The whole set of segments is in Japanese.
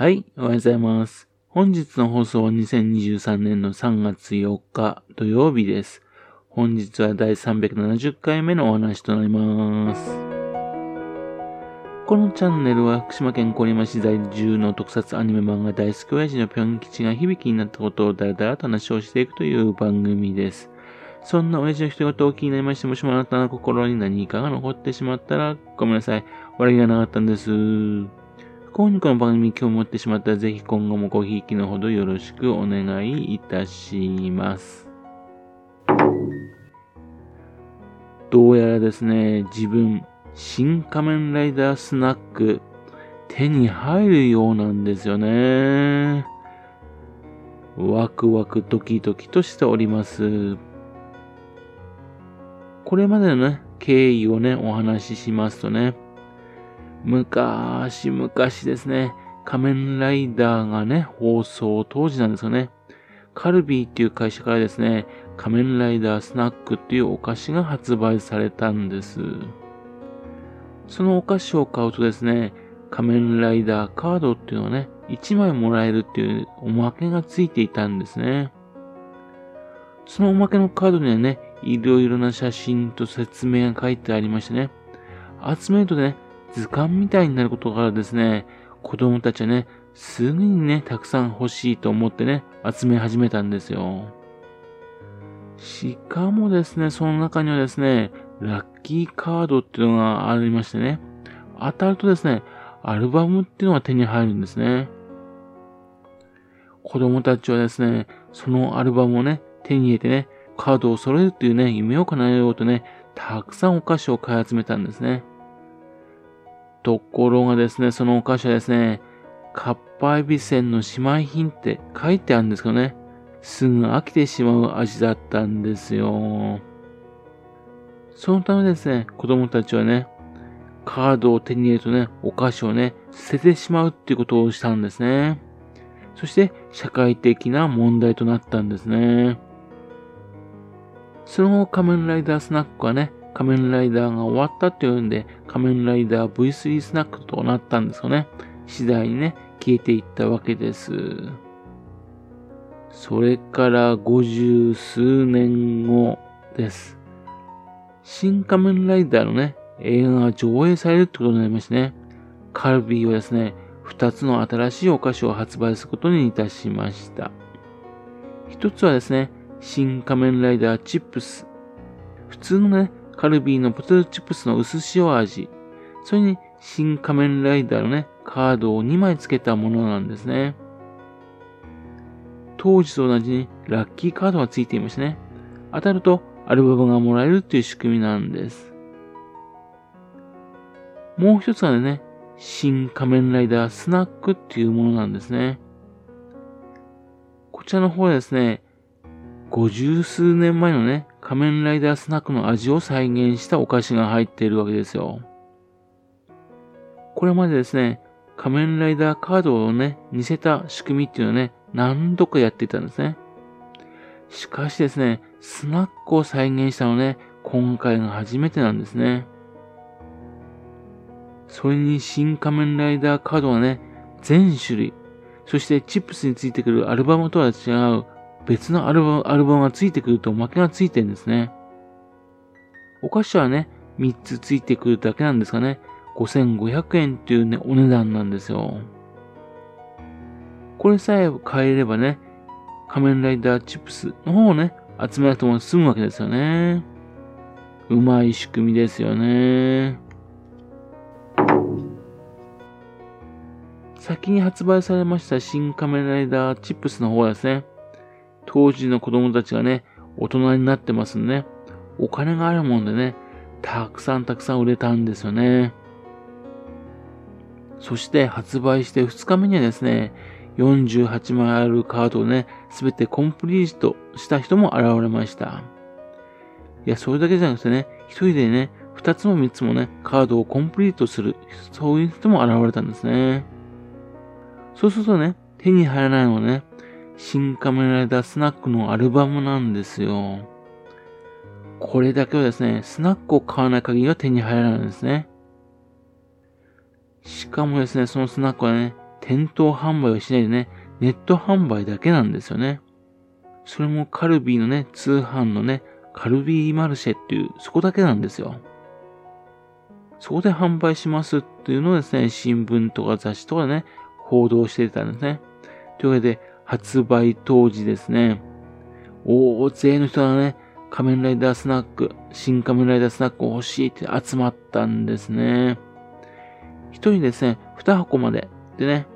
はい、おはようございます。本日の放送は2023年の3月4日土曜日です。本日は第370回目のお話となります。このチャンネルは福島県郡山市在住の特撮アニメ漫画大好き親父のぴょん吉が響きになったことをだらだらと話をしていくという番組です。そんな親父の一言を気になりまして、もしもあなたの心に何かが残ってしまったらごめんなさい。悪気がなかったんです。不幸にこの番組に興味を持ってしまったら、ぜひ今後もごひいきのほどよろしくお願いいたします。どうやらですね、自分、新仮面ライダースナック、手に入るようなんですよね。ワクワクドキドキとしております。これまでのね、経緯をね、お話ししますとね、昔々ですね、仮面ライダーがね、放送当時なんですよね。カルビーっていう会社からですね、仮面ライダースナックっていうお菓子が発売されたんです。そのお菓子を買うとですね、仮面ライダーカードっていうのがね、1枚もらえるっていうおまけがついていたんですね。そのおまけのカードにはね、いろいろな写真と説明が書いてありましてね、集めるとね、図鑑みたいになることからですね、子供たちはね、すぐにね、たくさん欲しいと思ってね、集め始めたんですよ。しかもですね、その中にはですね、ラッキーカードっていうのがありましてね、当たるとですね、アルバムっていうのが手に入るんですね。子供たちはですね、そのアルバムをね、手に入れてね、カードを揃えるっていうね、夢を叶えようとね、たくさんお菓子を買い集めたんですね。ところがですね、そのお菓子はですね、カッパエビせんの姉妹品って書いてあるんですけどね、すぐ飽きてしまう味だったんですよ。そのためですね、子供たちはね、カードを手に入れるとね、お菓子をね、捨ててしまうっていうことをしたんですね。そして、社会的な問題となったんですね。その後、仮面ライダースナックはね、仮面ライダーが終わったっていうんで、仮面ライダー V3 スナックとなったんですよね。次第にね、消えていったわけです。それから五十数年後です。新仮面ライダーのね、映画が上映されるってことになりましてね、カルビーはですね、二つの新しいお菓子を発売することにいたしました。一つはですね、新仮面ライダーチップス。普通のね、カルビーのポテトチップスの薄塩味。それに、新仮面ライダーのね、カードを2枚付けたものなんですね。当時と同じにラッキーカードが付いていましてね。当たるとアルバムがもらえるっていう仕組みなんです。もう一つはね、新仮面ライダースナックっていうものなんですね。こちらの方はですね、五十数年前のね、仮面ライダースナックの味を再現したお菓子が入っているわけですよ。これまでですね、仮面ライダーカードをね、似せた仕組みっていうのをね、何度かやっていたんですね。しかしですね、スナックを再現したのね、今回が初めてなんですね。それに新仮面ライダーカードはね、全種類、そしてチップスについてくるアルバムとは違う別のアルバムアルバムがついてくるとおまけがついてるんですね。お菓子はね、3つついてくるだけなんですがね、5500円っていうね、お値段なんですよ。これさえ買えればね、仮面ライダーチップスの方をね、集めなくても済むわけですよね。うまい仕組みですよね。先に発売されました新仮面ライダーチップスの方はですね、当時の子供たちがね、大人になってますね、お金があるもんでね、たくさんたくさん売れたんですよね。そして発売して2日目にはですね、48枚あるカードをね、すべてコンプリートした人も現れました。いや、それだけじゃなくてね、一人でね、2つも3つもね、カードをコンプリートする、そういう人も現れたんですね。そうするとね、手に入らないのはね、新仮面ライダースナックのアルバムなんですよ。これだけはですね、スナックを買わない限りは手に入らないんですね。しかもですね、そのスナックはね、店頭販売をしないでね、ネット販売だけなんですよね。それもカルビーのね、通販のね、カルビーマルシェっていう、そこだけなんですよ。そこで販売しますっていうのをですね、新聞とか雑誌とかでね、報道してたんですね。というわけで、発売当時ですね、大勢の人がね、仮面ライダースナック、新仮面ライダースナックを欲しいって集まったんですね。一人ですね、二箱まででね、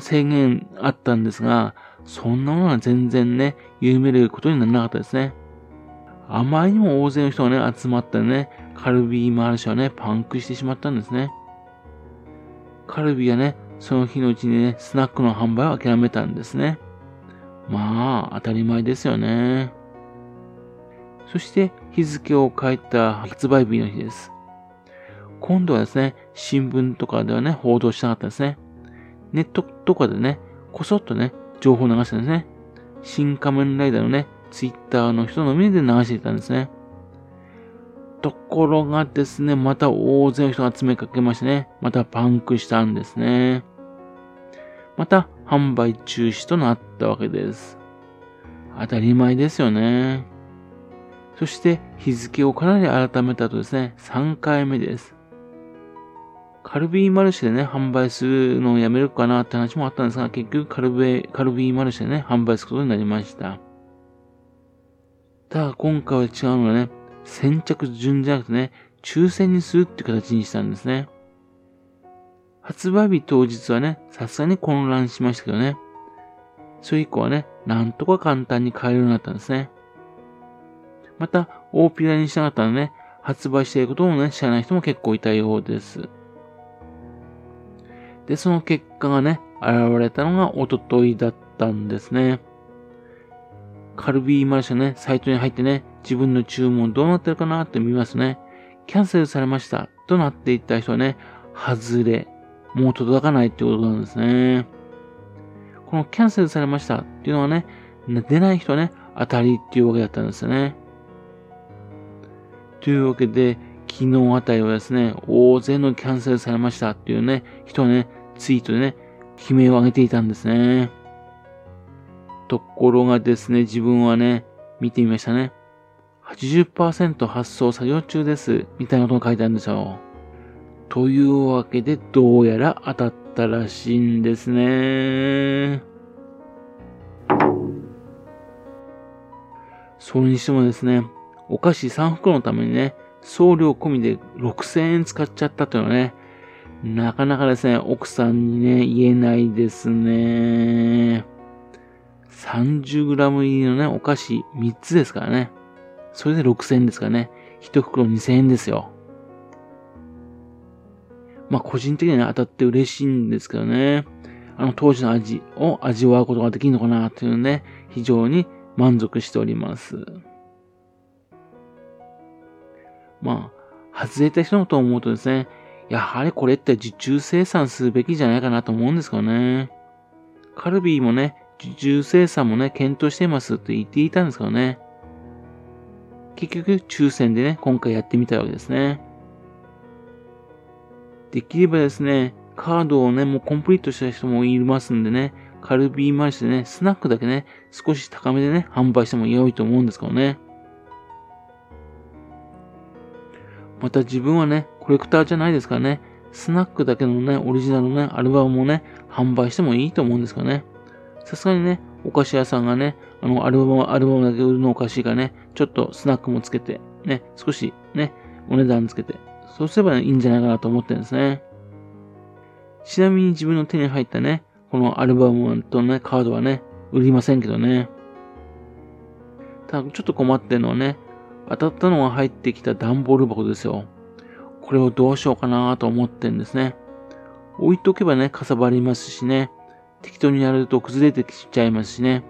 制限あったんですが、そんなものは全然ね、緩めることにならなかったですね。あまりにも大勢の人がね、集まったね、カルビーマルシェはね、パンクしてしまったんですね。カルビーはね、その日のうちにね、スナックの販売を諦めたんですね。まあ、当たり前ですよね。そして日付を変えた発売日の日です。今度はですね、新聞とかではね、報道しなかったですね。ネットとかでね、こそっとね、情報流したんですね。新仮面ライダーのね、ツイッターの人のみで流していたんですね。ところがですね、また大勢の人が詰めかけましてね、またパンクしたんですね。また販売中止となったわけです。当たり前ですよね。そして日付をかなり改めたとですね、3回目です。カルビーマルシェでね、販売するのをやめるかなって話もあったんですが、結局カルビカルビーマルシェでね、販売することになりました。ただ今回は違うのはね、先着順じゃなくてね、抽選にするって形にしたんですね。発売日当日はね、さすがに混乱しましたけどね。それ以降はね、なんとか簡単に買えるようになったんですね。また、大ピラにしなかったらね、発売していることもね、知らない人も結構いたようです。で、その結果がね、現れたのがおとといだったんですね。カルビーマルシェね、サイトに入ってね、自分の注文どうなってるかなって見ますね。キャンセルされました。となっていった人はね、外れ。もう届かないってことなんですね。このキャンセルされましたっていうのはね、出ない人ね、当たりっていうわけだったんですよね。というわけで、昨日あたりはですね、大勢のキャンセルされましたっていうね、人はね、ツイートでね、悲鳴を上げていたんですね。ところがですね、自分はね、見てみましたね。80%発送作業中です。みたいなことが書いてあるんですよ。というわけで、どうやら当たったらしいんですね。それにしてもですね、お菓子3袋のためにね、送料込みで6000円使っちゃったというのはね、なかなかですね、奥さんにね、言えないですね。30g 入りのね、お菓子3つですからね。それで6000円ですからね。1袋2000円ですよ。まあ個人的には、当たって嬉しいんですけどね。あの当時の味を味わうことができるのかなというね、非常に満足しております。まあ、外れた人のと思うとですね、やはりこれって受注生産するべきじゃないかなと思うんですけどね。カルビーもね、受注生産もね、検討していますって言っていたんですけどね。結局、抽選でね、今回やってみたわけですね。できればですね、カードをね、もうコンプリートした人もいますんでね、カルビーマルシでね、スナックだけね、少し高めでね、販売しても良いと思うんですけどね。また自分はね、コレクターじゃないですからね、スナックだけのね、オリジナルのね、アルバムもね、販売してもいいと思うんですからね。さすがにね、お菓子屋さんがね、あの、アルバムは、アルバムだけ売るのおかしいからね、ちょっとスナックもつけて、ね、少しね、お値段つけて、そうすれば、いいんじゃないかなと思ってるんですね。ちなみに自分の手に入ったね、このアルバムとね、カードはね、売りませんけどね。ただ、ちょっと困ってるのはね、当たったのが入ってきた段ボール箱ですよ。これをどうしようかなと思ってんですね。置いとけばね、かさばりますしね。適当にやると崩れてきちゃいますしね。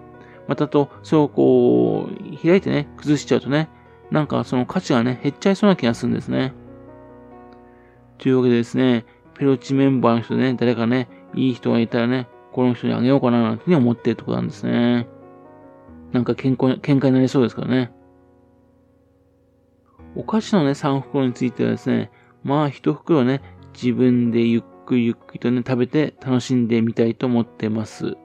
またと、それをこう、開いてね、崩しちゃうとね、なんかその価値がね、減っちゃいそうな気がするんですね。というわけでですね、ペロチメンバーの人ね、誰かね、いい人がいたらね、この人にあげようかななんて思ってるところなんですね。なんか健康、喧嘩になりそうですからね。お菓子のね、3袋についてはですね、まあ一袋ね、自分でゆっくりゆっくりとね、食べて楽しんでみたいと思ってます。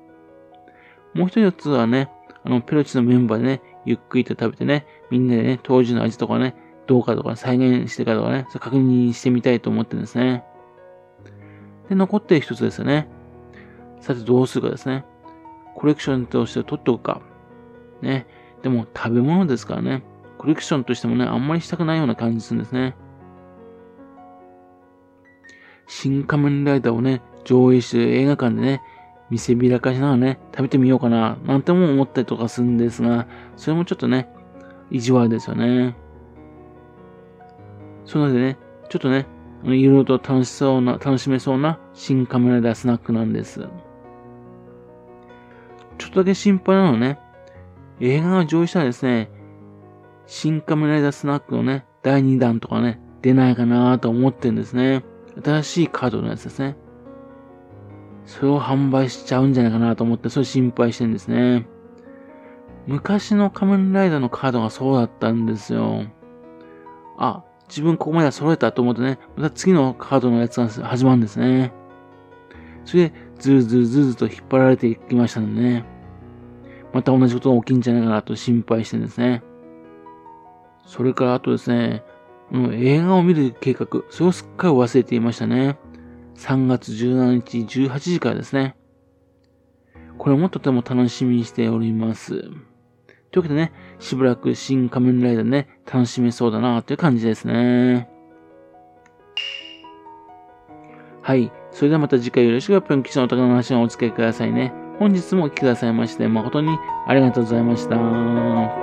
もう一つはね、あの、ペロチのメンバーでね、ゆっくりと食べてね、みんなでね、当時の味とかね、どうかとか再現してかとかね、確認してみたいと思ってるんですね。で、残ってる一つですよね。さてどうするかですね。コレクションとして取っておくか。ね。でも食べ物ですからね。コレクションとしてもね、あんまりしたくないような感じするんですね。新仮面ライダーをね、上映してる映画館でね、見せびらかしながらね、食べてみようかな、なんても思ったりとかするんですが、それもちょっとね、意地悪ですよね。そうなのでね、ちょっとね、いろいろと楽しそうな、楽しめそうな新カメライダースナックなんです。ちょっとだけ心配なのね、映画が上映したらですね、新カメライダースナックのね、第2弾とかね、出ないかなと思ってるんですね。新しいカードのやつですね。それを販売しちゃうんじゃないかなと思って、それ心配してるんですね。昔の仮面ライダーのカードがそうだったんですよ。あ、自分ここまでは揃えたと思ってね、また次のカードのやつが始まるんですね。それで、ずるずるずると引っ張られていきましたんでね。また同じことが起きんじゃないかなと心配してんですね。それからあとですね、映画を見る計画、それをすっかり忘れていましたね。3月17日18時からですね。これもとても楽しみにしております。というわけでね、しばらく新仮面ライダーね、楽しめそうだなという感じですね。はい。それではまた次回よろしくぴょん吉のお宝の話をお付き合いくださいね。本日もお聴きくださいまして誠にありがとうございました。